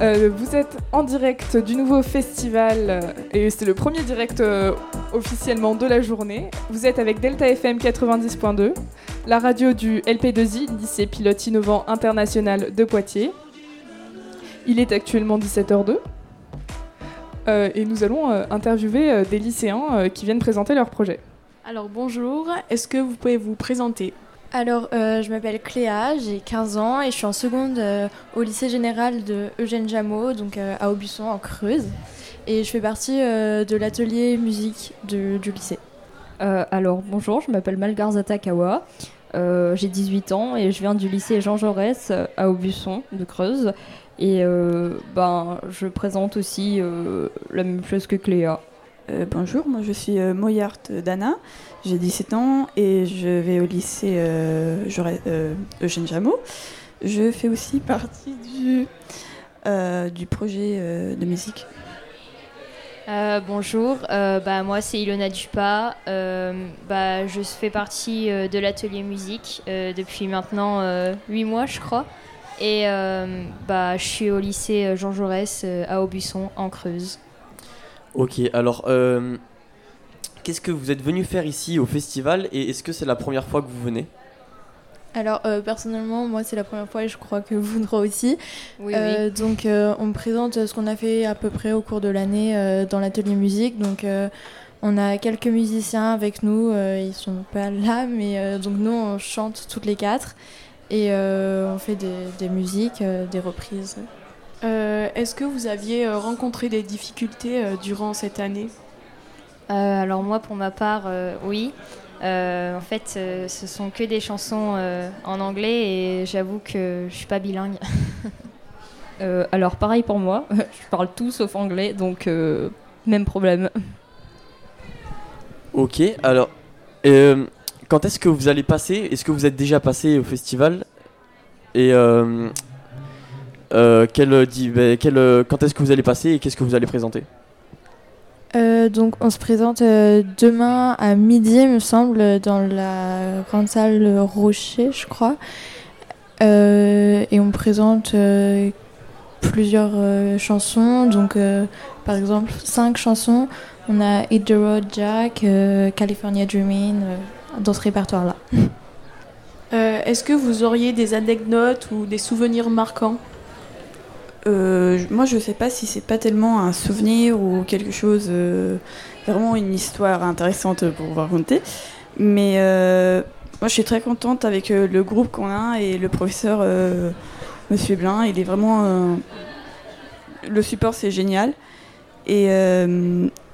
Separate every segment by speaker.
Speaker 1: Euh, vous êtes en direct du nouveau festival euh, et c'est le premier direct euh, officiellement de la journée. Vous êtes avec Delta FM 90.2, la radio du LP2I, lycée pilote innovant international de Poitiers. Il est actuellement 17h02 et nous allons interviewer des lycéens qui viennent présenter leur projet.
Speaker 2: Alors bonjour, est-ce que vous pouvez vous présenter?
Speaker 3: Alors, euh, je m'appelle Cléa, j'ai 15 ans et je suis en seconde euh, au lycée général de Eugène Jameau, donc euh, à Aubusson en Creuse. Et je fais partie de l'atelier musique du lycée.
Speaker 4: alors, bonjour, je m'appelle Malgarza Takawa, j'ai 18 ans et je viens du lycée Jean Jaurès à Aubusson de Creuse. Et ben, je présente aussi la même chose que Cléa.
Speaker 5: Bonjour, moi je suis Moyart Dana. J'ai 17 ans et je vais au lycée euh, euh, Eugène Jameau. Je fais aussi partie du, euh, du projet de musique.
Speaker 6: bonjour, bah, moi c'est Ilona Dupas. bah, je fais partie de l'atelier musique depuis maintenant 8 mois, je crois. Et bah, je suis au lycée Jean Jaurès à Aubusson, en Creuse.
Speaker 7: Ok, alors Qu'est-ce que vous êtes venu faire ici au festival et est-ce que c'est la première fois que vous venez?
Speaker 3: Alors euh, personnellement, moi c'est la première fois et je crois que vous aussi. Oui, euh, Donc euh, on me présente ce qu'on a fait à peu près au cours de l'année dans l'atelier musique. Donc on a quelques musiciens avec nous, ils sont pas là, mais donc nous on chante toutes les quatre et on fait des, des musiques, des reprises.
Speaker 2: Est-ce que vous aviez rencontré des difficultés durant cette année?
Speaker 6: Euh, alors moi, pour ma part, euh, oui. Euh, en fait, ce sont que des chansons en anglais et j'avoue que je suis pas bilingue.
Speaker 4: alors pareil pour moi, je parle tout sauf anglais, donc même problème.
Speaker 7: Ok, alors quand est-ce que vous allez passer? Est-ce que vous êtes déjà passé au festival? Et quel, ben, quel, quand est-ce que vous allez passer et qu'est-ce que vous allez présenter
Speaker 3: euh, donc on se présente euh, demain à midi, il me semble, dans la grande salle Rocher, je crois. Euh, et on présente plusieurs chansons. Donc par exemple, cinq chansons. On a Hit the Road Jack, California Dreaming, dans ce répertoire-là.
Speaker 2: Est-ce que vous auriez des anecdotes ou des souvenirs marquants?
Speaker 5: Euh, moi, je sais pas si c'est pas tellement un souvenir ou quelque chose, euh, vraiment une histoire intéressante pour raconter. Mais euh, moi, je suis très contente avec le groupe qu'on a et le professeur Monsieur Blin. Il est vraiment. le support, c'est génial. Et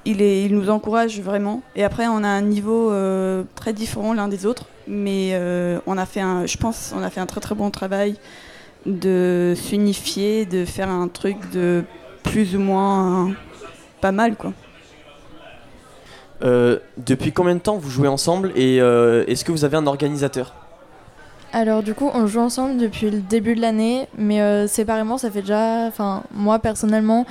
Speaker 5: il, il nous encourage vraiment. Et après, on a un niveau très différent l'un des autres. Mais on a fait un, je pense on a fait un très très bon travail de s'unifier, de faire un truc de plus ou moins pas mal quoi.
Speaker 7: Euh, depuis combien de temps vous jouez ensemble et euh, est-ce que vous avez un organisateur?
Speaker 3: Alors du coup on joue ensemble depuis le début de l'année mais euh, séparément ça fait déjà, enfin moi personnellement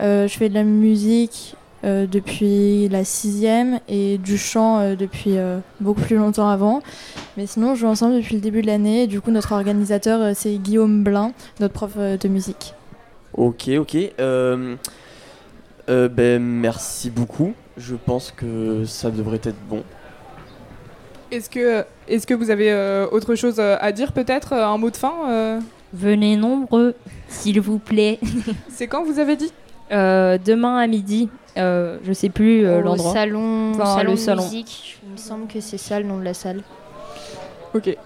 Speaker 3: je fais de la musique euh, depuis la sixième et du chant euh, depuis euh, beaucoup plus longtemps avant. Mais sinon, on joue ensemble depuis le début de l'année. Du coup, notre organisateur, c'est Guillaume Blin, notre prof de musique.
Speaker 7: Ok, ok. ben, merci beaucoup. Je pense que ça devrait être bon.
Speaker 1: Est-ce que, est que vous avez autre chose à dire peut-être Un mot de fin
Speaker 4: Venez nombreux, s'il vous plaît.
Speaker 1: C'est quand vous avez dit?
Speaker 4: Demain à midi. Euh, je sais plus euh, l'endroit.
Speaker 6: Salon, salon le salon. musique. Il me semble que c'est ça le nom de la salle.
Speaker 1: Ok.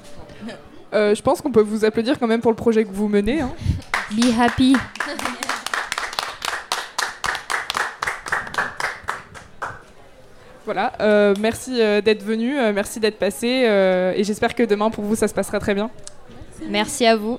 Speaker 1: Euh, je pense qu'on peut vous applaudir quand même pour le projet que vous menez. Hein.
Speaker 4: Be happy.
Speaker 1: Voilà, merci d'être venu, merci d'être passé et j'espère que demain pour vous ça se passera très bien.
Speaker 6: Merci à vous.